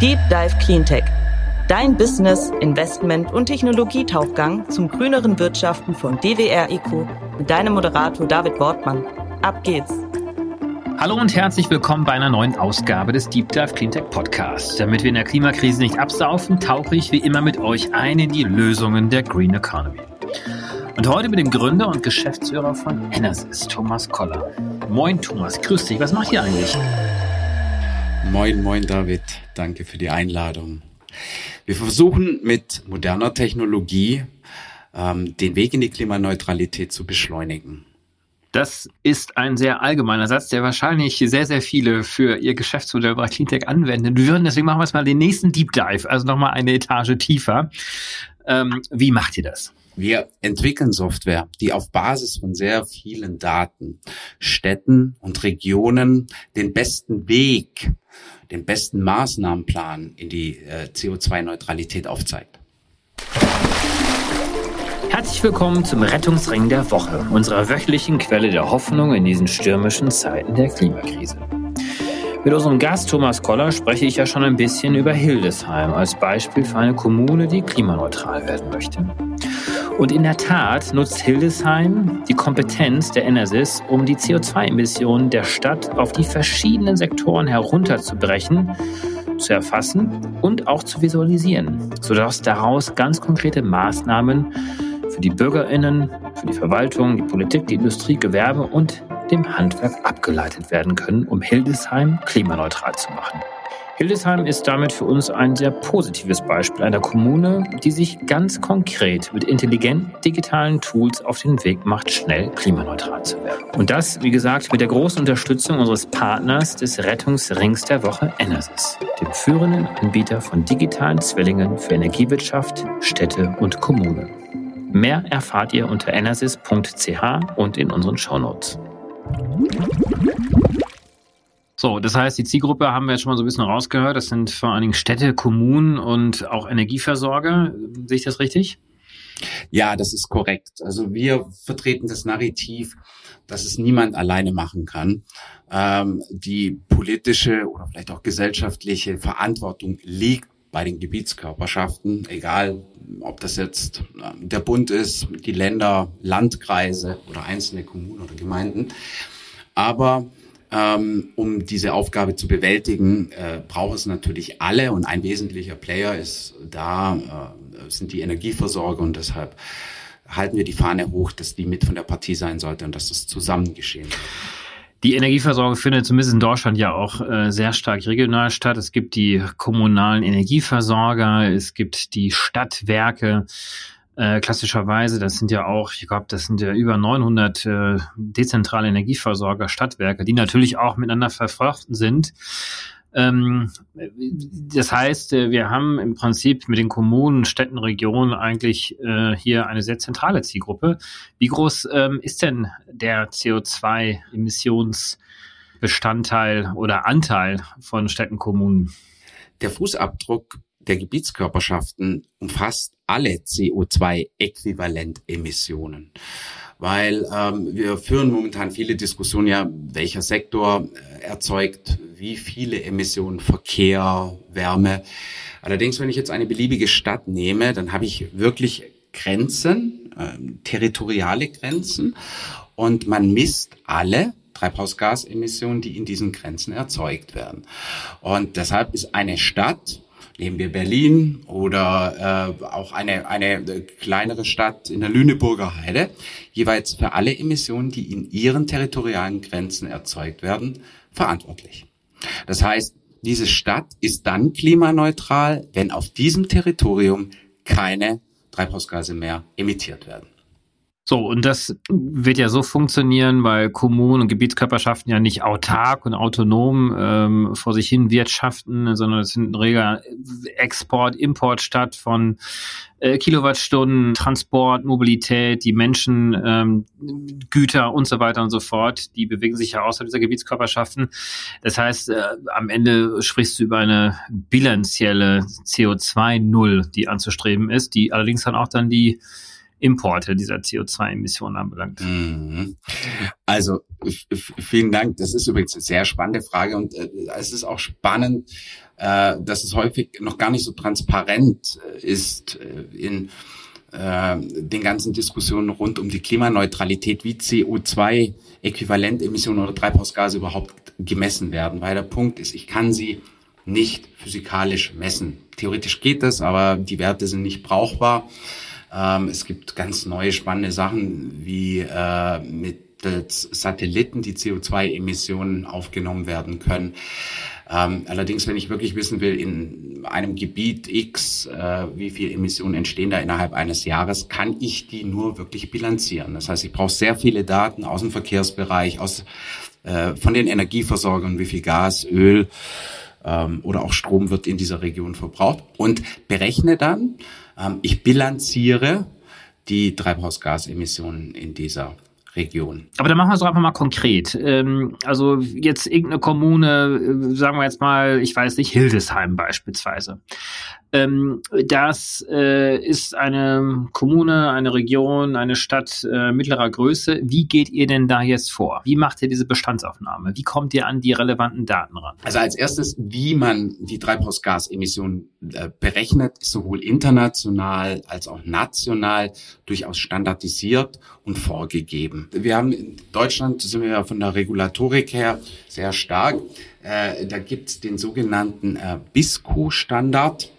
Deep Dive Cleantech. Dein Business, Investment und Technologietauchgang zum grüneren Wirtschaften von DWR Eco mit deinem Moderator David Wortmann. Ab geht's! Hallo und herzlich willkommen bei einer neuen Ausgabe des Deep Dive Cleantech Podcasts. Damit wir in der Klimakrise nicht absaufen, tauche ich wie immer mit euch ein in die Lösungen der Green Economy. Und heute mit dem Gründer und Geschäftsführer von Enersys, Thomas Koller. Moin Thomas, grüß dich. Was macht ihr eigentlich? Moin, moin David. Danke für die Einladung. Wir versuchen mit moderner Technologie ähm, den Weg in die Klimaneutralität zu beschleunigen. Das ist ein sehr allgemeiner Satz, der wahrscheinlich sehr, sehr viele für ihr Geschäftsmodell bei Cleantech anwenden würden. Deswegen machen wir jetzt mal den nächsten Deep Dive, also nochmal eine Etage tiefer. Ähm, wie macht ihr das? Wir entwickeln Software, die auf Basis von sehr vielen Daten Städten und Regionen den besten Weg, den besten Maßnahmenplan in die äh, CO2-Neutralität aufzeigt. Herzlich willkommen zum Rettungsring der Woche, unserer wöchentlichen Quelle der Hoffnung in diesen stürmischen Zeiten der Klimakrise. Mit unserem Gast Thomas Koller spreche ich ja schon ein bisschen über Hildesheim als Beispiel für eine Kommune, die klimaneutral werden möchte. Und in der Tat nutzt Hildesheim die Kompetenz der Enersys, um die CO2-Emissionen der Stadt auf die verschiedenen Sektoren herunterzubrechen, zu erfassen und auch zu visualisieren, sodass daraus ganz konkrete Maßnahmen für die Bürgerinnen, für die Verwaltung, die Politik, die Industrie, Gewerbe und dem Handwerk abgeleitet werden können, um Hildesheim klimaneutral zu machen. Hildesheim ist damit für uns ein sehr positives Beispiel einer Kommune, die sich ganz konkret mit intelligenten digitalen Tools auf den Weg macht, schnell klimaneutral zu werden. Und das, wie gesagt, mit der großen Unterstützung unseres Partners des Rettungsrings der Woche Enersys, dem führenden Anbieter von digitalen Zwillingen für Energiewirtschaft, Städte und Kommunen. Mehr erfahrt ihr unter enersys.ch und in unseren Shownotes. So, das heißt, die Zielgruppe haben wir jetzt schon mal so ein bisschen rausgehört. Das sind vor allen Dingen Städte, Kommunen und auch Energieversorger. Sehe ich das richtig? Ja, das ist korrekt. Also wir vertreten das Narrativ, dass es niemand alleine machen kann. Ähm, die politische oder vielleicht auch gesellschaftliche Verantwortung liegt bei den Gebietskörperschaften, egal ob das jetzt ähm, der Bund ist, die Länder, Landkreise oder einzelne Kommunen oder Gemeinden. Aber ähm, um diese Aufgabe zu bewältigen, äh, braucht es natürlich alle und ein wesentlicher Player ist da, äh, sind die Energieversorger und deshalb halten wir die Fahne hoch, dass die mit von der Partie sein sollte und dass das zusammen geschehen. Die Energieversorgung findet zumindest in Deutschland ja auch äh, sehr stark regional statt. Es gibt die kommunalen Energieversorger, es gibt die Stadtwerke. Äh, klassischerweise, das sind ja auch, ich glaube, das sind ja über 900 äh, dezentrale Energieversorger, Stadtwerke, die natürlich auch miteinander verflochten sind. Ähm, das heißt, äh, wir haben im Prinzip mit den Kommunen, Städten, Regionen eigentlich äh, hier eine sehr zentrale Zielgruppe. Wie groß ähm, ist denn der CO2-Emissionsbestandteil oder Anteil von Städten, Kommunen? Der Fußabdruck der Gebietskörperschaften umfasst alle CO2-Äquivalentemissionen weil ähm, wir führen momentan viele Diskussionen ja, welcher Sektor äh, erzeugt wie viele Emissionen Verkehr, Wärme. Allerdings, wenn ich jetzt eine beliebige Stadt nehme, dann habe ich wirklich Grenzen, äh, territoriale Grenzen und man misst alle Treibhausgasemissionen, die in diesen Grenzen erzeugt werden. Und deshalb ist eine Stadt nehmen wir Berlin oder äh, auch eine, eine kleinere Stadt in der Lüneburger Heide, jeweils für alle Emissionen, die in ihren territorialen Grenzen erzeugt werden, verantwortlich. Das heißt, diese Stadt ist dann klimaneutral, wenn auf diesem Territorium keine Treibhausgase mehr emittiert werden. So, und das wird ja so funktionieren, weil Kommunen und Gebietskörperschaften ja nicht autark und autonom ähm, vor sich hin wirtschaften, sondern es sind ein reger Export, Import statt von äh, Kilowattstunden, Transport, Mobilität, die Menschen, ähm, Güter und so weiter und so fort, die bewegen sich ja außerhalb dieser Gebietskörperschaften. Das heißt, äh, am Ende sprichst du über eine bilanzielle CO2-Null, die anzustreben ist, die allerdings dann auch dann die Importe dieser CO2-Emissionen anbelangt? Mhm. Also vielen Dank. Das ist übrigens eine sehr spannende Frage und äh, es ist auch spannend, äh, dass es häufig noch gar nicht so transparent äh, ist äh, in äh, den ganzen Diskussionen rund um die Klimaneutralität, wie CO2-Äquivalentemissionen oder Treibhausgase überhaupt gemessen werden. Weil der Punkt ist, ich kann sie nicht physikalisch messen. Theoretisch geht das, aber die Werte sind nicht brauchbar. Ähm, es gibt ganz neue spannende Sachen wie äh, mittels Satelliten die CO2-Emissionen aufgenommen werden können. Ähm, allerdings, wenn ich wirklich wissen will, in einem Gebiet X, äh, wie viel Emissionen entstehen da innerhalb eines Jahres, kann ich die nur wirklich bilanzieren. Das heißt, ich brauche sehr viele Daten aus dem Verkehrsbereich, aus, äh, von den Energieversorgern, wie viel Gas, Öl ähm, oder auch Strom wird in dieser Region verbraucht und berechne dann, ich bilanziere die Treibhausgasemissionen in dieser Region. Aber dann machen wir es doch einfach mal konkret. Ähm, also jetzt irgendeine Kommune, äh, sagen wir jetzt mal, ich weiß nicht, Hildesheim beispielsweise. Ähm, das äh, ist eine Kommune, eine Region, eine Stadt äh, mittlerer Größe. Wie geht ihr denn da jetzt vor? Wie macht ihr diese Bestandsaufnahme? Wie kommt ihr an die relevanten Daten ran? Also als erstes, wie man die Treibhausgasemissionen äh, berechnet, ist sowohl international als auch national durchaus standardisiert und vorgegeben. Wir haben in Deutschland, sind wir ja von der Regulatorik her sehr stark. Äh, da gibt es den sogenannten äh, BISCO-Standard.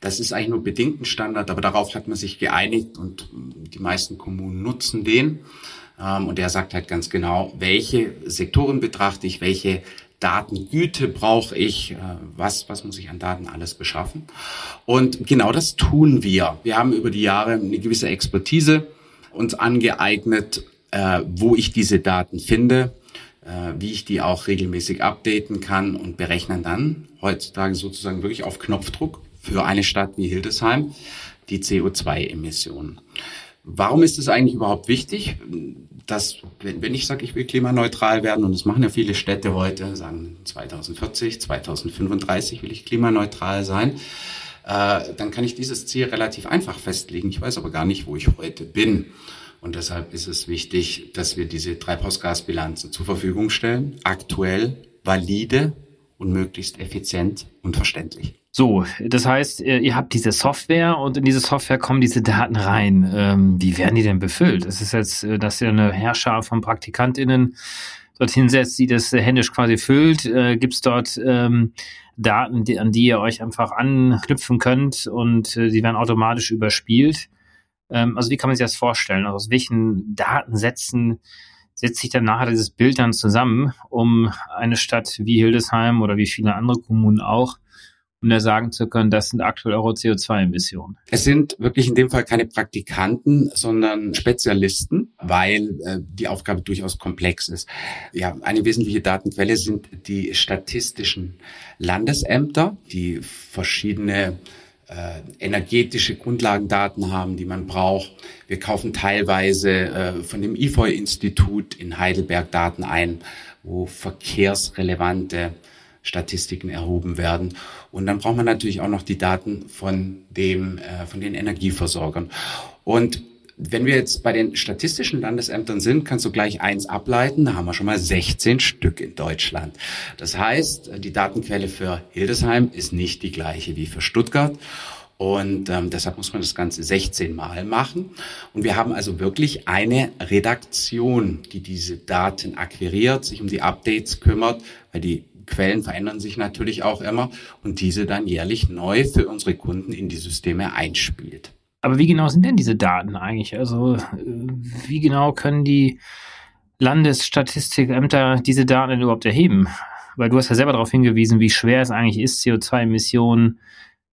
Das ist eigentlich nur bedingt ein Standard, aber darauf hat man sich geeinigt und die meisten Kommunen nutzen den. Ähm, und der sagt halt ganz genau, welche Sektoren betrachte ich, welche Datengüte brauche ich, äh, was, was muss ich an Daten alles beschaffen. Und genau das tun wir. Wir haben über die Jahre eine gewisse Expertise uns angeeignet, äh, wo ich diese Daten finde, äh, wie ich die auch regelmäßig updaten kann und berechnen dann heutzutage sozusagen wirklich auf Knopfdruck für eine Stadt wie Hildesheim die CO2-Emissionen. Warum ist es eigentlich überhaupt wichtig, dass, wenn, ich sage, ich will klimaneutral werden, und das machen ja viele Städte heute, sagen 2040, 2035 will ich klimaneutral sein, äh, dann kann ich dieses Ziel relativ einfach festlegen. Ich weiß aber gar nicht, wo ich heute bin. Und deshalb ist es wichtig, dass wir diese Treibhausgasbilanzen zur Verfügung stellen, aktuell, valide und möglichst effizient und verständlich. So, das heißt, äh, ihr habt diese Software und in diese Software kommen diese Daten rein. Ähm, wie werden die denn befüllt? Es ist jetzt, äh, dass ihr eine Herrscher von PraktikantInnen dorthin setzt, die das äh, händisch quasi füllt. Gibt es dort ähm, Daten, an die ihr euch einfach anknüpfen könnt und äh, die werden automatisch überspielt? Ähm, also wie kann man sich das vorstellen? Also aus welchen Datensätzen setzt sich dann nachher dieses Bild dann zusammen, um eine Stadt wie Hildesheim oder wie viele andere Kommunen auch um da sagen zu können, das sind aktuell eure CO2-Emissionen? Es sind wirklich in dem Fall keine Praktikanten, sondern Spezialisten, weil äh, die Aufgabe durchaus komplex ist. Ja, eine wesentliche Datenquelle sind die statistischen Landesämter, die verschiedene äh, energetische Grundlagendaten haben, die man braucht. Wir kaufen teilweise äh, von dem IFOI-Institut in Heidelberg Daten ein, wo verkehrsrelevante Statistiken erhoben werden. Und dann braucht man natürlich auch noch die Daten von dem, äh, von den Energieversorgern. Und wenn wir jetzt bei den statistischen Landesämtern sind, kannst du gleich eins ableiten. Da haben wir schon mal 16 Stück in Deutschland. Das heißt, die Datenquelle für Hildesheim ist nicht die gleiche wie für Stuttgart. Und ähm, deshalb muss man das Ganze 16 Mal machen. Und wir haben also wirklich eine Redaktion, die diese Daten akquiriert, sich um die Updates kümmert, weil die Quellen verändern sich natürlich auch immer und diese dann jährlich neu für unsere Kunden in die Systeme einspielt. Aber wie genau sind denn diese Daten eigentlich? Also äh, wie genau können die Landesstatistikämter diese Daten denn überhaupt erheben? Weil du hast ja selber darauf hingewiesen, wie schwer es eigentlich ist, CO2-Emissionen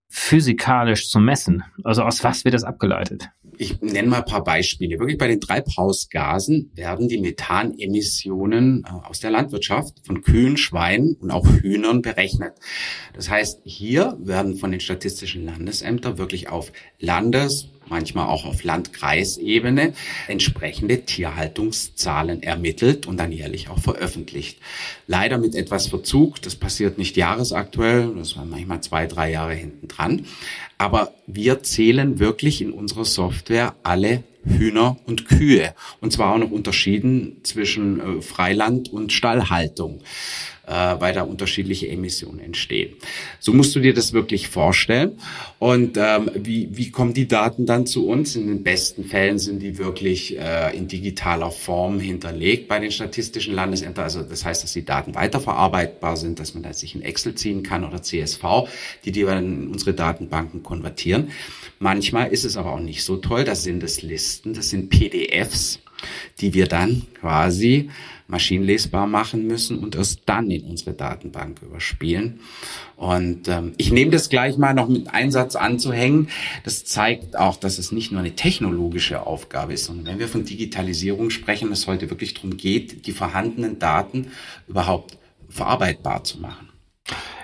physikalisch zu messen. Also aus was wird das abgeleitet? Ich nenne mal ein paar Beispiele. Wirklich bei den Treibhausgasen werden die Methanemissionen äh, aus der Landwirtschaft von Kühen, Schweinen und auch Hühnern berechnet. Das heißt, hier werden von den statistischen Landesämtern wirklich auf Landes- manchmal auch auf Landkreisebene entsprechende Tierhaltungszahlen ermittelt und dann jährlich auch veröffentlicht. Leider mit etwas Verzug, das passiert nicht jahresaktuell, das war manchmal zwei, drei Jahre hinten dran. Aber wir zählen wirklich in unserer Software alle Hühner und Kühe. Und zwar auch noch unterschieden zwischen äh, Freiland und Stallhaltung weil da unterschiedliche Emissionen entstehen. So musst du dir das wirklich vorstellen. Und ähm, wie, wie kommen die Daten dann zu uns? In den besten Fällen sind die wirklich äh, in digitaler Form hinterlegt bei den statistischen Landesämtern. Also das heißt, dass die Daten weiterverarbeitbar sind, dass man da sich in Excel ziehen kann oder CSV, die die dann in unsere Datenbanken konvertieren. Manchmal ist es aber auch nicht so toll. Das sind es Listen, das sind PDFs, die wir dann quasi maschinenlesbar machen müssen und erst dann in unsere Datenbank überspielen. Und ähm, ich nehme das gleich mal noch mit Einsatz anzuhängen. Das zeigt auch, dass es nicht nur eine technologische Aufgabe ist, sondern wenn wir von Digitalisierung sprechen, es heute wirklich darum geht, die vorhandenen Daten überhaupt verarbeitbar zu machen.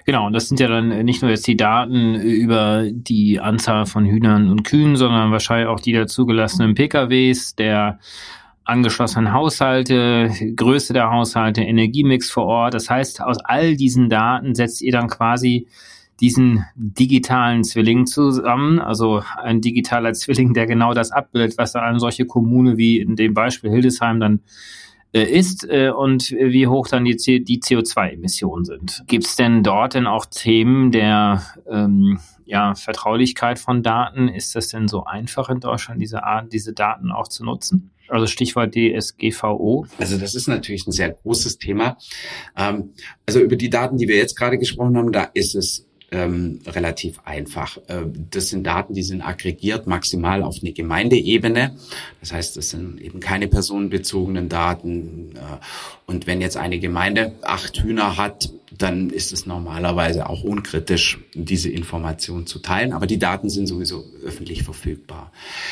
Genau, und das sind ja dann nicht nur jetzt die Daten über die Anzahl von Hühnern und Kühen, sondern wahrscheinlich auch die der zugelassenen PKWs, der angeschlossenen Haushalte, Größe der Haushalte, Energiemix vor Ort. Das heißt, aus all diesen Daten setzt ihr dann quasi diesen digitalen Zwilling zusammen, also ein digitaler Zwilling, der genau das abbildet, was dann eine solche Kommune wie in dem Beispiel Hildesheim dann äh, ist äh, und wie hoch dann die, die CO2-Emissionen sind. Gibt es denn dort denn auch Themen der ähm, ja, Vertraulichkeit von Daten? Ist das denn so einfach in Deutschland, diese Art, diese Daten auch zu nutzen? Also Stichwort DSGVO. Also das ist natürlich ein sehr großes Thema. Ähm, also über die Daten, die wir jetzt gerade gesprochen haben, da ist es ähm, relativ einfach. Äh, das sind Daten, die sind aggregiert maximal auf eine Gemeindeebene. Das heißt, das sind eben keine personenbezogenen Daten. Äh, und wenn jetzt eine Gemeinde acht Hühner hat, dann ist es normalerweise auch unkritisch, diese Information zu teilen. Aber die Daten sind sowieso öffentlich verfügbar.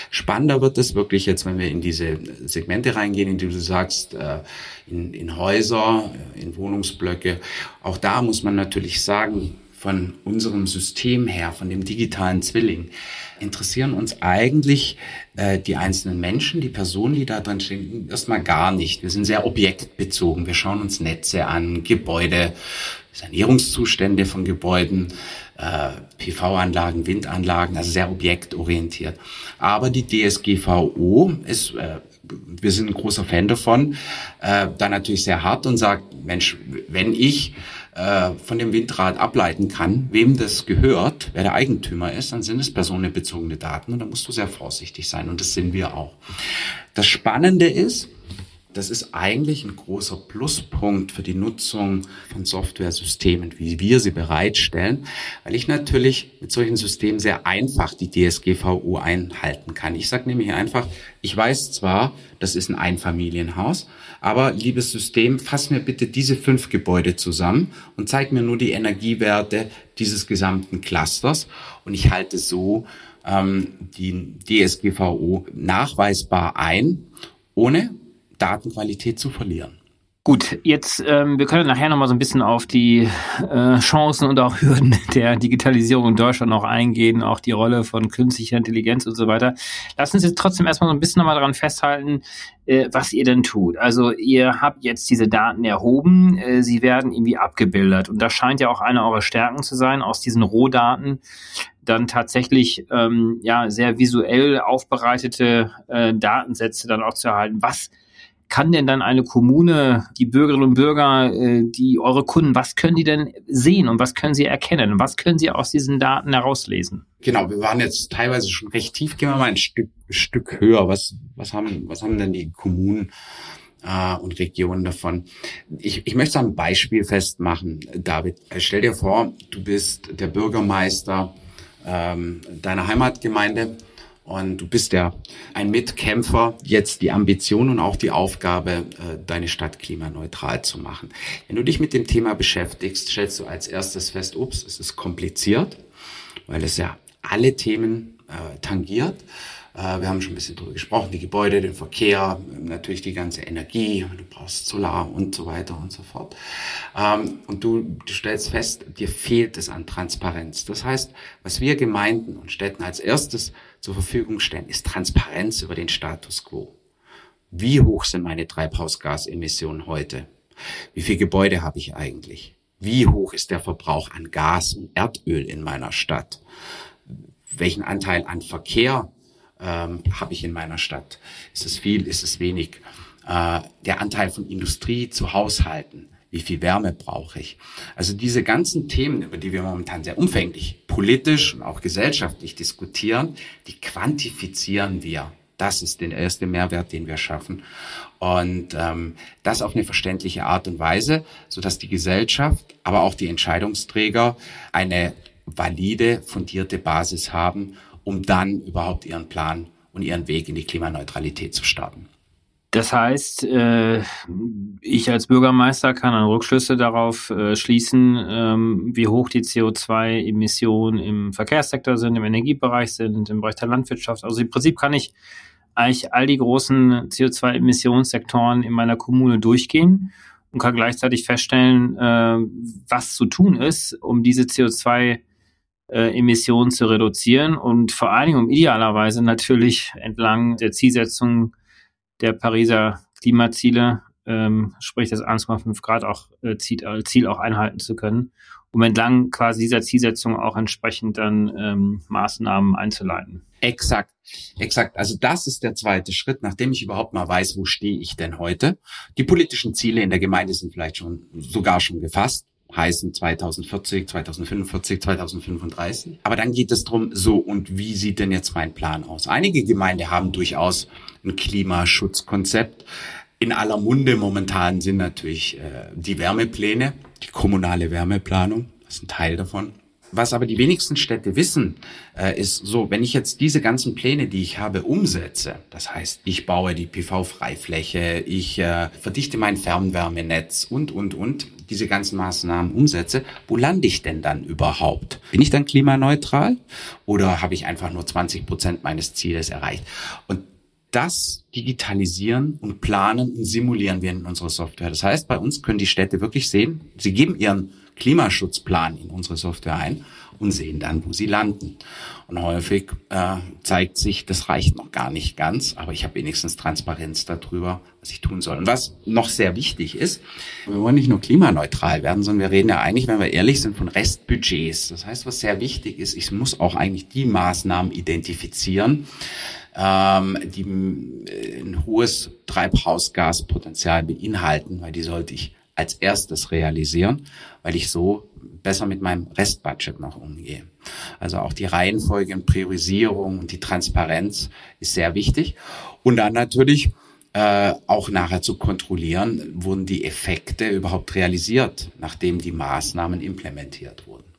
Spannender wird es wirklich jetzt, wenn wir in diese Segmente reingehen, in die du sagst, äh, in, in Häuser, in Wohnungsblöcke. Auch da muss man natürlich sagen, von unserem System her, von dem digitalen Zwilling, interessieren uns eigentlich äh, die einzelnen Menschen, die Personen, die da drin stehen, erstmal gar nicht. Wir sind sehr objektbezogen. Wir schauen uns Netze an, Gebäude, Sanierungszustände von Gebäuden, äh, PV-Anlagen, Windanlagen, also sehr objektorientiert. Aber die DSGVO ist, äh, wir sind ein großer Fan davon, äh, da natürlich sehr hart und sagt, Mensch, wenn ich äh, von dem Windrad ableiten kann, wem das gehört, wer der Eigentümer ist, dann sind es personenbezogene Daten und da musst du sehr vorsichtig sein und das sind wir auch. Das Spannende ist, das ist eigentlich ein großer Pluspunkt für die Nutzung von Softwaresystemen, wie wir sie bereitstellen, weil ich natürlich mit solchen Systemen sehr einfach die DSGVO einhalten kann. Ich sage nämlich einfach, ich weiß zwar, das ist ein Einfamilienhaus, aber liebes System, fass mir bitte diese fünf Gebäude zusammen und zeig mir nur die Energiewerte dieses gesamten Clusters und ich halte so ähm, die DSGVO nachweisbar ein, ohne Datenqualität zu verlieren. Gut, jetzt, ähm, wir können nachher nochmal so ein bisschen auf die äh, Chancen und auch Hürden der Digitalisierung in Deutschland noch eingehen, auch die Rolle von künstlicher Intelligenz und so weiter. Sie uns trotzdem erstmal so ein bisschen nochmal daran festhalten, äh, was ihr denn tut. Also ihr habt jetzt diese Daten erhoben, äh, sie werden irgendwie abgebildet und das scheint ja auch eine eurer Stärken zu sein, aus diesen Rohdaten dann tatsächlich ähm, ja sehr visuell aufbereitete äh, Datensätze dann auch zu erhalten. Was kann denn dann eine Kommune, die Bürgerinnen und Bürger, äh, die eure Kunden, was können die denn sehen und was können sie erkennen? Was können sie aus diesen Daten herauslesen? Genau, wir waren jetzt teilweise schon recht tief. Gehen wir mal ein Stück, Stück höher. Was, was haben, was haben denn die Kommunen äh, und Regionen davon? Ich, ich möchte ein Beispiel festmachen, David. Stell dir vor, du bist der Bürgermeister ähm, deiner Heimatgemeinde und du bist ja ein Mitkämpfer, jetzt die Ambition und auch die Aufgabe, äh, deine Stadt klimaneutral zu machen. Wenn du dich mit dem Thema beschäftigst, stellst du als erstes fest, ups, es ist kompliziert, weil es ja alle Themen äh, tangiert. Äh, wir haben schon ein bisschen drüber gesprochen, die Gebäude, den Verkehr, natürlich die ganze Energie, du brauchst Solar und so weiter und so fort. Ähm, und du, du stellst fest, dir fehlt es an Transparenz. Das heißt, was wir Gemeinden und Städten als erstes zur Verfügung stellen, ist Transparenz über den Status quo. Wie hoch sind meine Treibhausgasemissionen heute? Wie viele Gebäude habe ich eigentlich? Wie hoch ist der Verbrauch an Gas und Erdöl in meiner Stadt? Welchen Anteil an Verkehr ähm, habe ich in meiner Stadt? Ist es viel? Ist es wenig? Äh, der Anteil von Industrie zu Haushalten. Wie viel Wärme brauche ich? Also diese ganzen Themen, über die wir momentan sehr umfänglich politisch und auch gesellschaftlich diskutieren, die quantifizieren wir. Das ist der erste Mehrwert, den wir schaffen. Und ähm, das auf eine verständliche Art und Weise, so dass die Gesellschaft, aber auch die Entscheidungsträger eine valide, fundierte Basis haben, um dann überhaupt ihren Plan und ihren Weg in die Klimaneutralität zu starten. Das heißt, äh, ich als Bürgermeister kann dann Rückschlüsse darauf äh, schließen, ähm, wie hoch die CO2-Emissionen im Verkehrssektor sind, im Energiebereich sind, im Bereich der Landwirtschaft. Also im Prinzip kann ich eigentlich all die großen CO2-Emissionssektoren in meiner Kommune durchgehen und kann gleichzeitig feststellen, äh, was zu tun ist, um diese CO2 Emissionen zu reduzieren und vor allen Dingen idealerweise natürlich entlang der Zielsetzung der Pariser Klimaziele, ähm, sprich das 1,5 Grad auch, äh, Ziel, äh, Ziel auch einhalten zu können, um entlang quasi dieser Zielsetzung auch entsprechend dann ähm, Maßnahmen einzuleiten. Exakt, exakt. Also das ist der zweite Schritt, nachdem ich überhaupt mal weiß, wo stehe ich denn heute. Die politischen Ziele in der Gemeinde sind vielleicht schon sogar schon gefasst heißen 2040, 2045, 2035. Aber dann geht es drum, so und wie sieht denn jetzt mein Plan aus? Einige Gemeinden haben durchaus ein Klimaschutzkonzept. In aller Munde momentan sind natürlich äh, die Wärmepläne, die kommunale Wärmeplanung, das ist ein Teil davon. Was aber die wenigsten Städte wissen, äh, ist so, wenn ich jetzt diese ganzen Pläne, die ich habe, umsetze, das heißt, ich baue die PV-Freifläche, ich äh, verdichte mein Fernwärmenetz und, und, und, diese ganzen Maßnahmen umsetze, wo lande ich denn dann überhaupt? Bin ich dann klimaneutral oder habe ich einfach nur 20 Prozent meines Zieles erreicht? Und das digitalisieren und planen und simulieren wir in unserer Software. Das heißt, bei uns können die Städte wirklich sehen, sie geben ihren Klimaschutzplan in unsere Software ein und sehen dann, wo sie landen. Und häufig äh, zeigt sich, das reicht noch gar nicht ganz, aber ich habe wenigstens Transparenz darüber, was ich tun soll. Und was noch sehr wichtig ist, wir wollen nicht nur klimaneutral werden, sondern wir reden ja eigentlich, wenn wir ehrlich sind, von Restbudgets. Das heißt, was sehr wichtig ist, ich muss auch eigentlich die Maßnahmen identifizieren, ähm, die äh, ein hohes Treibhausgaspotenzial beinhalten, weil die sollte ich als erstes realisieren, weil ich so besser mit meinem Restbudget noch umgehe. Also auch die Reihenfolge und Priorisierung und die Transparenz ist sehr wichtig. Und dann natürlich äh, auch nachher zu kontrollieren, wurden die Effekte überhaupt realisiert, nachdem die Maßnahmen implementiert wurden.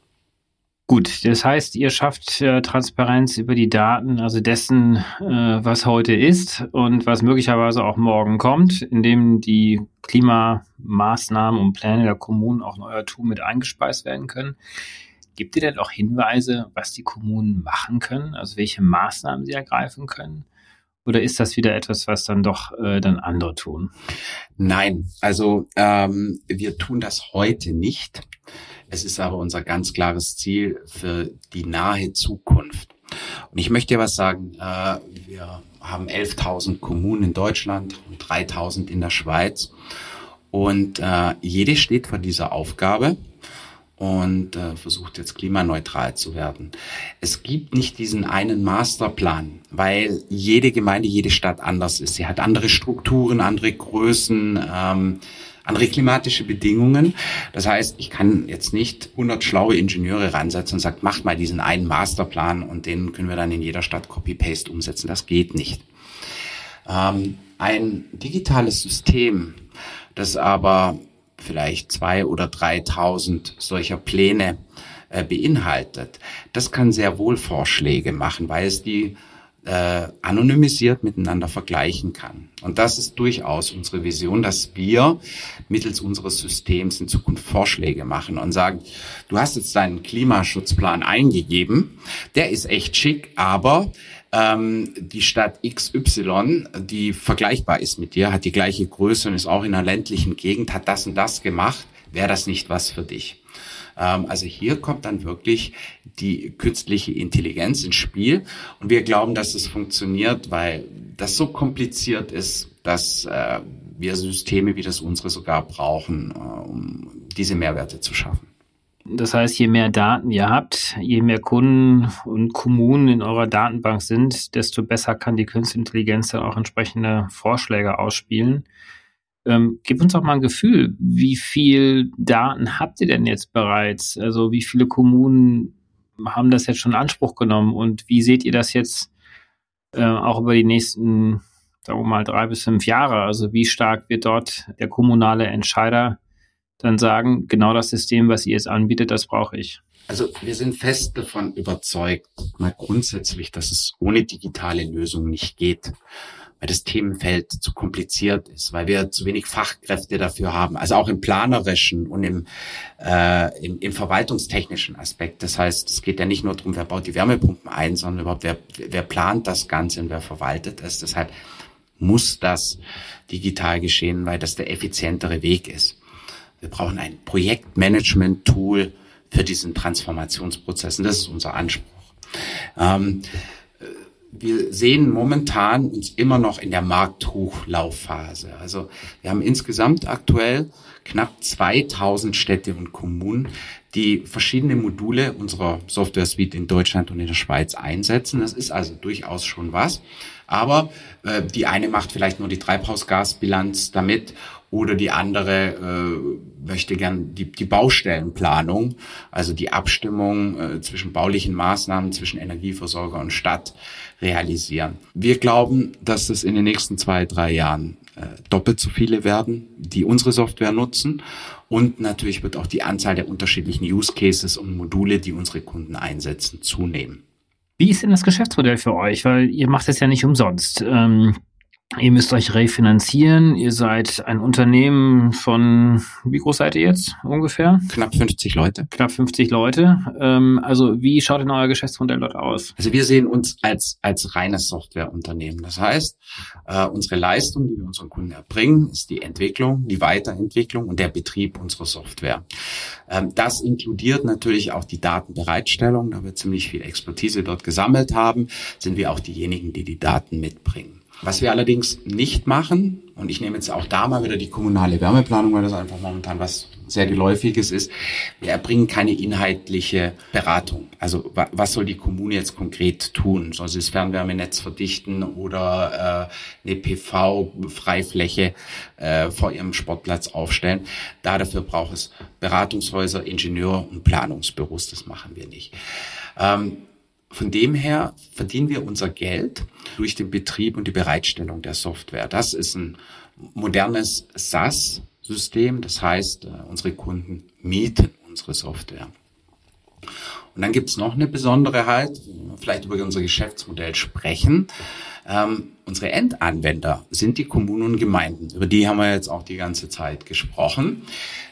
Gut, das heißt, ihr schafft äh, Transparenz über die Daten, also dessen, äh, was heute ist und was möglicherweise auch morgen kommt, indem die Klimamaßnahmen und Pläne der Kommunen auch in euer mit eingespeist werden können. Gibt ihr denn auch Hinweise, was die Kommunen machen können, also welche Maßnahmen sie ergreifen können? Oder ist das wieder etwas, was dann doch äh, dann andere tun? Nein, also ähm, wir tun das heute nicht. Es ist aber unser ganz klares Ziel für die nahe Zukunft. Und ich möchte dir was sagen. Äh, wir haben 11.000 Kommunen in Deutschland und 3.000 in der Schweiz. Und äh, jede steht vor dieser Aufgabe und äh, versucht jetzt klimaneutral zu werden. Es gibt nicht diesen einen Masterplan, weil jede Gemeinde, jede Stadt anders ist. Sie hat andere Strukturen, andere Größen. Ähm, andere klimatische Bedingungen. Das heißt, ich kann jetzt nicht 100 schlaue Ingenieure ransetzen und sagen, macht mal diesen einen Masterplan und den können wir dann in jeder Stadt Copy-Paste umsetzen. Das geht nicht. Ähm, ein digitales System, das aber vielleicht zwei oder 3.000 solcher Pläne äh, beinhaltet, das kann sehr wohl Vorschläge machen, weil es die äh, anonymisiert miteinander vergleichen kann. Und das ist durchaus unsere Vision, dass wir mittels unseres Systems in Zukunft Vorschläge machen und sagen, du hast jetzt deinen Klimaschutzplan eingegeben, der ist echt schick, aber ähm, die Stadt XY, die vergleichbar ist mit dir, hat die gleiche Größe und ist auch in einer ländlichen Gegend, hat das und das gemacht, wäre das nicht was für dich? Ähm, also hier kommt dann wirklich die künstliche Intelligenz ins Spiel. Und wir glauben, dass es funktioniert, weil das so kompliziert ist, dass äh, wir Systeme wie das unsere sogar brauchen, äh, um diese Mehrwerte zu schaffen. Das heißt, je mehr Daten ihr habt, je mehr Kunden und Kommunen in eurer Datenbank sind, desto besser kann die Künstliche Intelligenz dann auch entsprechende Vorschläge ausspielen. Ähm, gib uns doch mal ein Gefühl, wie viel Daten habt ihr denn jetzt bereits? Also wie viele Kommunen haben das jetzt schon in Anspruch genommen und wie seht ihr das jetzt äh, auch über die nächsten, sagen wir mal, drei bis fünf Jahre? Also wie stark wird dort der kommunale Entscheider dann sagen, genau das System, was ihr jetzt anbietet, das brauche ich. Also wir sind fest davon überzeugt, mal grundsätzlich, dass es ohne digitale Lösungen nicht geht, weil das Themenfeld zu kompliziert ist, weil wir zu wenig Fachkräfte dafür haben, also auch im planerischen und im, äh, im, im verwaltungstechnischen Aspekt. Das heißt, es geht ja nicht nur darum, wer baut die Wärmepumpen ein, sondern überhaupt, wer, wer plant das Ganze und wer verwaltet es. Deshalb muss das digital geschehen, weil das der effizientere Weg ist. Wir brauchen ein Projektmanagement-Tool für diesen Transformationsprozess. Und das ist unser Anspruch. Ähm, wir sehen momentan uns immer noch in der Markthochlaufphase. Also wir haben insgesamt aktuell knapp 2000 Städte und Kommunen, die verschiedene Module unserer Software Suite in Deutschland und in der Schweiz einsetzen. Das ist also durchaus schon was. Aber äh, die eine macht vielleicht nur die Treibhausgasbilanz damit oder die andere äh, möchte gern die, die Baustellenplanung, also die Abstimmung äh, zwischen baulichen Maßnahmen, zwischen Energieversorger und Stadt realisieren. Wir glauben, dass es in den nächsten zwei, drei Jahren äh, doppelt so viele werden, die unsere Software nutzen. Und natürlich wird auch die Anzahl der unterschiedlichen Use Cases und Module, die unsere Kunden einsetzen, zunehmen. Wie ist denn das Geschäftsmodell für euch? Weil ihr macht es ja nicht umsonst. Ähm Ihr müsst euch refinanzieren. Ihr seid ein Unternehmen von, wie groß seid ihr jetzt ungefähr? Knapp 50 Leute. Knapp 50 Leute. Ähm, also wie schaut denn euer Geschäftsmodell dort aus? Also wir sehen uns als, als reines Softwareunternehmen. Das heißt, äh, unsere Leistung, die wir unseren Kunden erbringen, ist die Entwicklung, die Weiterentwicklung und der Betrieb unserer Software. Ähm, das inkludiert natürlich auch die Datenbereitstellung. Da wir ziemlich viel Expertise dort gesammelt haben, sind wir auch diejenigen, die die Daten mitbringen. Was wir allerdings nicht machen, und ich nehme jetzt auch da mal wieder die kommunale Wärmeplanung, weil das einfach momentan was sehr geläufiges ist, wir erbringen keine inhaltliche Beratung. Also was soll die Kommune jetzt konkret tun? Soll sie das Fernwärmenetz verdichten oder äh, eine PV-Freifläche äh, vor ihrem Sportplatz aufstellen? Da dafür braucht es Beratungshäuser, Ingenieur- und Planungsbüros. Das machen wir nicht. Ähm, von dem her verdienen wir unser Geld durch den Betrieb und die Bereitstellung der Software. Das ist ein modernes SaaS-System. Das heißt, äh, unsere Kunden mieten unsere Software. Und dann gibt es noch eine Besonderheit, vielleicht über unser Geschäftsmodell sprechen. Ähm, unsere Endanwender sind die Kommunen und Gemeinden. Über die haben wir jetzt auch die ganze Zeit gesprochen.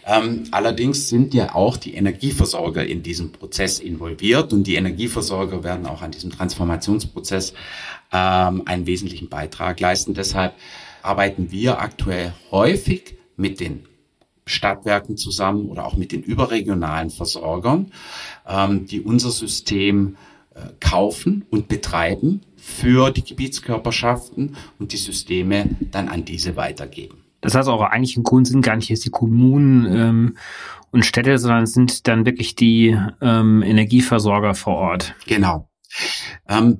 Ähm, allerdings sind ja auch die Energieversorger in diesem Prozess involviert und die Energieversorger werden auch an diesem Transformationsprozess ähm, einen wesentlichen Beitrag leisten. Deshalb arbeiten wir aktuell häufig mit den Stadtwerken zusammen oder auch mit den überregionalen Versorgern, ähm, die unser System äh, kaufen und betreiben für die Gebietskörperschaften und die Systeme dann an diese weitergeben. Das heißt, eure eigentlichen Kunden sind gar nicht jetzt die Kommunen ähm, und Städte, sondern sind dann wirklich die ähm, Energieversorger vor Ort. Genau. Ähm,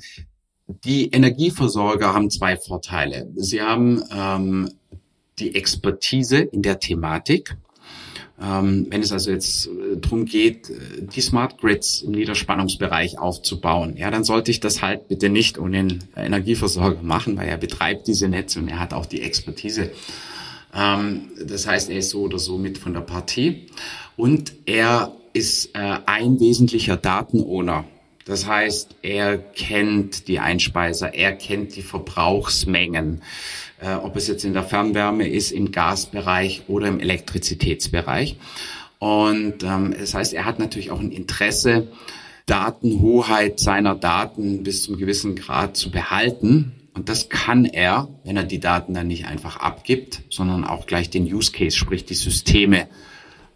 die Energieversorger haben zwei Vorteile. Sie haben ähm, die Expertise in der Thematik. Ähm, wenn es also jetzt äh, darum geht, äh, die Smart Grids im Niederspannungsbereich aufzubauen, ja, dann sollte ich das halt bitte nicht ohne den Energieversorger machen, weil er betreibt diese Netze und er hat auch die Expertise. Ähm, das heißt, er ist so oder so mit von der Partie und er ist äh, ein wesentlicher Datenowner das heißt, er kennt die Einspeiser, er kennt die Verbrauchsmengen, äh, ob es jetzt in der Fernwärme ist, im Gasbereich oder im Elektrizitätsbereich. Und ähm, das heißt, er hat natürlich auch ein Interesse, Datenhoheit seiner Daten bis zum gewissen Grad zu behalten. Und das kann er, wenn er die Daten dann nicht einfach abgibt, sondern auch gleich den Use Case, sprich die Systeme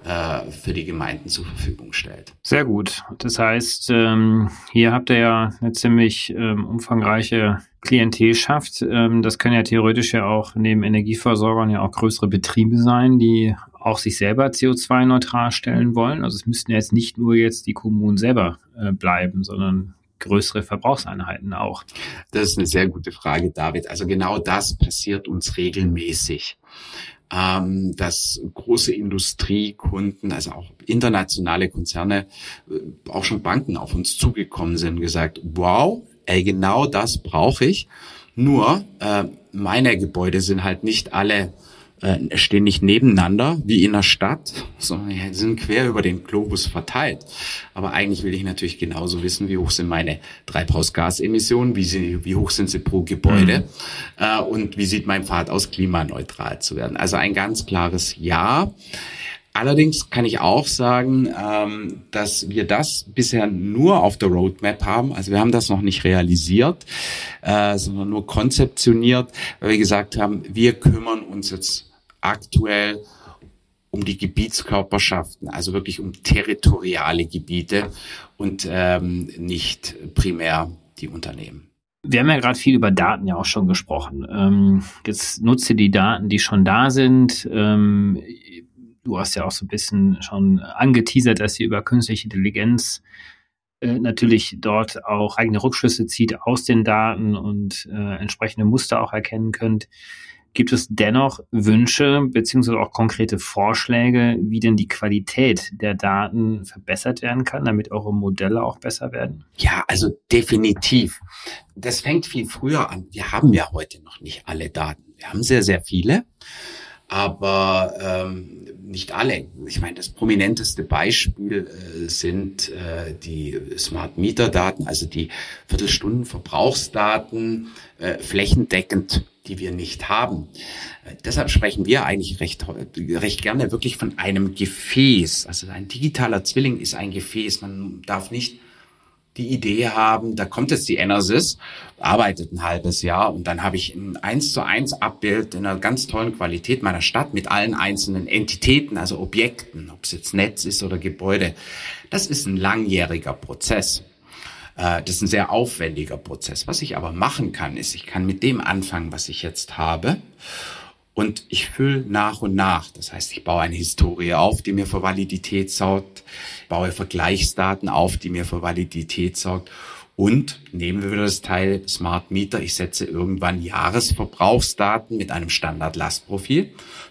für die Gemeinden zur Verfügung stellt. Sehr gut. Das heißt, ähm, hier habt ihr ja eine ziemlich ähm, umfangreiche Klientelschaft. Ähm, das können ja theoretisch ja auch neben Energieversorgern ja auch größere Betriebe sein, die auch sich selber CO2-neutral stellen wollen? Also es müssten jetzt nicht nur jetzt die Kommunen selber äh, bleiben, sondern größere Verbrauchseinheiten auch? Das ist eine sehr gute Frage, David. Also genau das passiert uns regelmäßig ähm, dass große Industriekunden, also auch internationale Konzerne, äh, auch schon Banken auf uns zugekommen sind und gesagt, wow, ey, genau das brauche ich. Nur äh, meine Gebäude sind halt nicht alle äh, stehen nicht nebeneinander wie in der Stadt, sondern sind quer über den Globus verteilt. Aber eigentlich will ich natürlich genauso wissen, wie hoch sind meine Treibhausgasemissionen, wie, sie, wie hoch sind sie pro Gebäude mhm. äh, und wie sieht mein Pfad aus, klimaneutral zu werden. Also ein ganz klares Ja. Allerdings kann ich auch sagen, ähm, dass wir das bisher nur auf der Roadmap haben. Also wir haben das noch nicht realisiert, äh, sondern nur konzeptioniert, weil wir gesagt haben, wir kümmern uns jetzt aktuell um die Gebietskörperschaften, also wirklich um territoriale Gebiete und ähm, nicht primär die Unternehmen. Wir haben ja gerade viel über Daten ja auch schon gesprochen. Ähm, jetzt nutze die Daten, die schon da sind. Du hast ja auch so ein bisschen schon angeteasert, dass ihr über künstliche Intelligenz äh, natürlich dort auch eigene Rückschlüsse zieht aus den Daten und äh, entsprechende Muster auch erkennen könnt. Gibt es dennoch Wünsche beziehungsweise auch konkrete Vorschläge, wie denn die Qualität der Daten verbessert werden kann, damit eure Modelle auch besser werden? Ja, also definitiv. Das fängt viel früher an. Wir haben ja heute noch nicht alle Daten. Wir haben sehr, sehr viele, aber ähm, nicht alle. Ich meine, das prominenteste Beispiel äh, sind äh, die Smart Meter Daten, also die Viertelstundenverbrauchsdaten äh, flächendeckend die wir nicht haben. Äh, deshalb sprechen wir eigentlich recht, recht gerne wirklich von einem Gefäß. Also ein digitaler Zwilling ist ein Gefäß. Man darf nicht die Idee haben, da kommt jetzt die Enersys, arbeitet ein halbes Jahr und dann habe ich ein eins zu eins Abbild in einer ganz tollen Qualität meiner Stadt mit allen einzelnen Entitäten, also Objekten, ob es jetzt Netz ist oder Gebäude. Das ist ein langjähriger Prozess. Äh, das ist ein sehr aufwendiger Prozess. Was ich aber machen kann, ist, ich kann mit dem anfangen, was ich jetzt habe. Und ich fülle nach und nach. Das heißt, ich baue eine Historie auf, die mir für Validität sorgt, baue Vergleichsdaten auf, die mir für Validität sorgt. Und nehmen wir wieder das Teil Smart Meter. Ich setze irgendwann Jahresverbrauchsdaten mit einem Standard-Lastprofil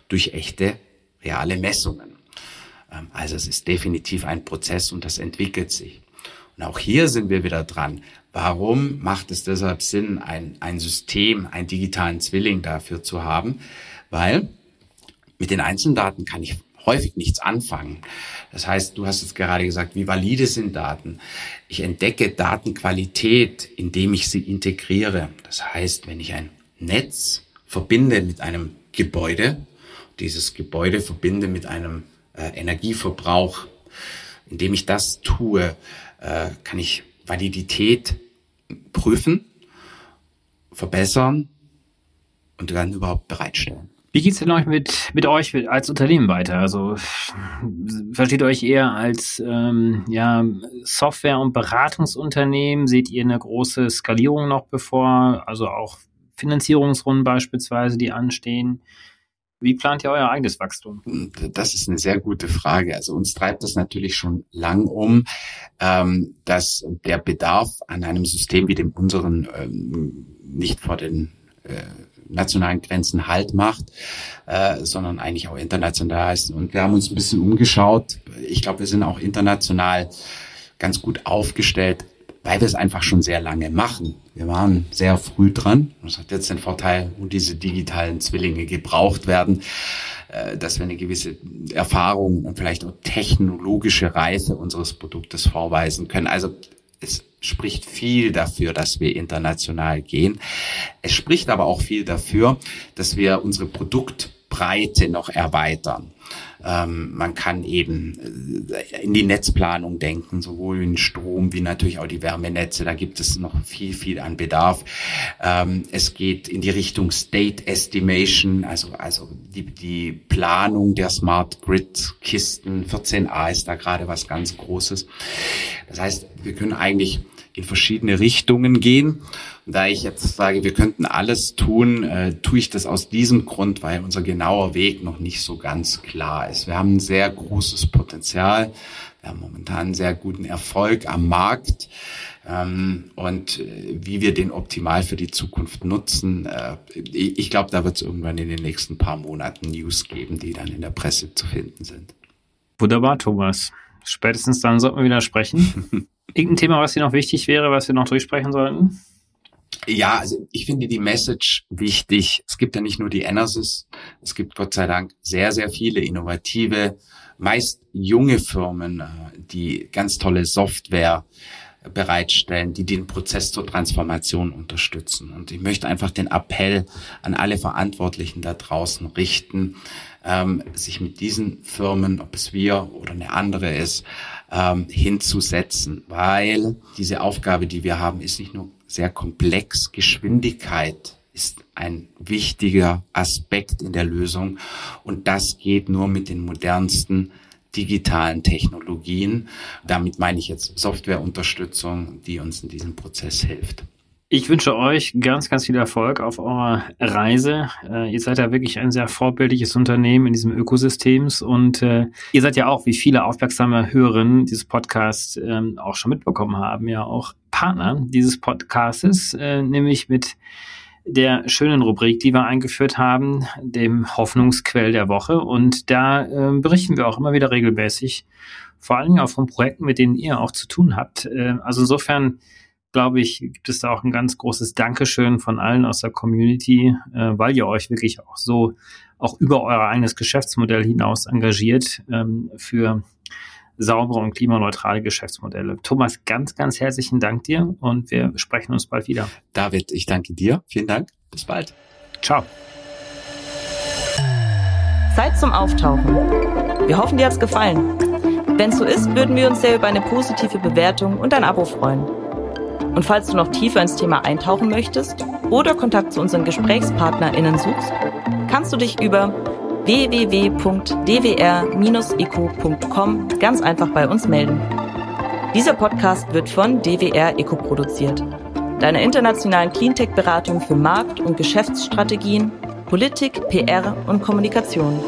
durch echte, reale Messungen. Ähm, also es ist definitiv ein Prozess und das entwickelt sich. Und auch hier sind wir wieder dran. Warum macht es deshalb Sinn, ein, ein System, einen digitalen Zwilling dafür zu haben? Weil mit den Einzeldaten kann ich häufig nichts anfangen. Das heißt, du hast jetzt gerade gesagt, wie valide sind Daten? Ich entdecke Datenqualität, indem ich sie integriere. Das heißt, wenn ich ein Netz verbinde mit einem Gebäude, dieses Gebäude verbinde mit einem äh, Energieverbrauch, indem ich das tue, äh, kann ich Validität prüfen, verbessern und dann überhaupt bereitstellen. Wie geht's denn euch mit, mit euch als Unternehmen weiter? Also versteht ihr euch eher als ähm, ja, Software- und Beratungsunternehmen? Seht ihr eine große Skalierung noch bevor? Also auch Finanzierungsrunden beispielsweise, die anstehen? Wie plant ihr euer eigenes Wachstum? Das ist eine sehr gute Frage. Also uns treibt das natürlich schon lang um, ähm, dass der Bedarf an einem System wie dem unseren ähm, nicht vor den äh, nationalen Grenzen Halt macht, äh, sondern eigentlich auch international ist. Und wir haben uns ein bisschen umgeschaut. Ich glaube, wir sind auch international ganz gut aufgestellt weil wir es einfach schon sehr lange machen. Wir waren sehr früh dran. Das hat jetzt den Vorteil, wo diese digitalen Zwillinge gebraucht werden, äh, dass wir eine gewisse Erfahrung und vielleicht auch technologische Reife unseres Produktes vorweisen können. Also es spricht viel dafür, dass wir international gehen. Es spricht aber auch viel dafür, dass wir unsere Produktbreite noch erweitern. Ähm, man kann eben äh, in die Netzplanung denken, sowohl in Strom wie natürlich auch die Wärmenetze. Da gibt es noch viel, viel an Bedarf. Ähm, es geht in die Richtung State Estimation, also, also die, die Planung der Smart Grid Kisten. 14a ist da gerade was ganz Großes. Das heißt, wir können eigentlich in verschiedene Richtungen gehen. Und da ich jetzt sage, wir könnten alles tun, äh, tue ich das aus diesem Grund, weil unser genauer Weg noch nicht so ganz klar ist. Wir haben ein sehr großes Potenzial. Wir haben momentan einen sehr guten Erfolg am Markt. Ähm, und äh, wie wir den optimal für die Zukunft nutzen, äh, ich glaube, da wird es irgendwann in den nächsten paar Monaten News geben, die dann in der Presse zu finden sind. Wunderbar, Thomas. Spätestens dann sollten wir wieder sprechen. Irgendein Thema, was dir noch wichtig wäre, was wir noch durchsprechen sollten? Ja, also ich finde die Message wichtig. Es gibt ja nicht nur die Enersys, es gibt Gott sei Dank sehr, sehr viele innovative, meist junge Firmen, äh, die ganz tolle Software bereitstellen, die den Prozess zur Transformation unterstützen. Und ich möchte einfach den Appell an alle Verantwortlichen da draußen richten, ähm, sich mit diesen Firmen, ob es wir oder eine andere ist, ähm, hinzusetzen, weil diese Aufgabe, die wir haben, ist nicht nur sehr komplex. Geschwindigkeit ist ein wichtiger Aspekt in der Lösung und das geht nur mit den modernsten digitalen Technologien. Damit meine ich jetzt Softwareunterstützung, die uns in diesem Prozess hilft. Ich wünsche euch ganz, ganz viel Erfolg auf eurer Reise. Äh, ihr seid ja wirklich ein sehr vorbildliches Unternehmen in diesem Ökosystems und äh, ihr seid ja auch, wie viele aufmerksame Hörerinnen dieses Podcasts ähm, auch schon mitbekommen haben, ja auch Partner dieses Podcastes, äh, nämlich mit der schönen Rubrik, die wir eingeführt haben, dem Hoffnungsquell der Woche. Und da äh, berichten wir auch immer wieder regelmäßig, vor allen Dingen auch von Projekten, mit denen ihr auch zu tun habt. Äh, also insofern glaube ich, gibt es da auch ein ganz großes Dankeschön von allen aus der Community, äh, weil ihr euch wirklich auch so auch über euer eigenes Geschäftsmodell hinaus engagiert ähm, für saubere und klimaneutrale Geschäftsmodelle. Thomas, ganz, ganz herzlichen Dank dir und wir sprechen uns bald wieder. David, ich danke dir. Vielen Dank. Bis bald. Ciao. Zeit zum Auftauchen. Wir hoffen, dir hat's gefallen. Wenn es so ist, würden wir uns sehr über eine positive Bewertung und ein Abo freuen. Und falls du noch tiefer ins Thema eintauchen möchtest oder Kontakt zu unseren GesprächspartnerInnen suchst, kannst du dich über www.dwr-eco.com ganz einfach bei uns melden. Dieser Podcast wird von DWR Eco produziert, deiner internationalen Cleantech-Beratung für Markt- und Geschäftsstrategien, Politik, PR und Kommunikation.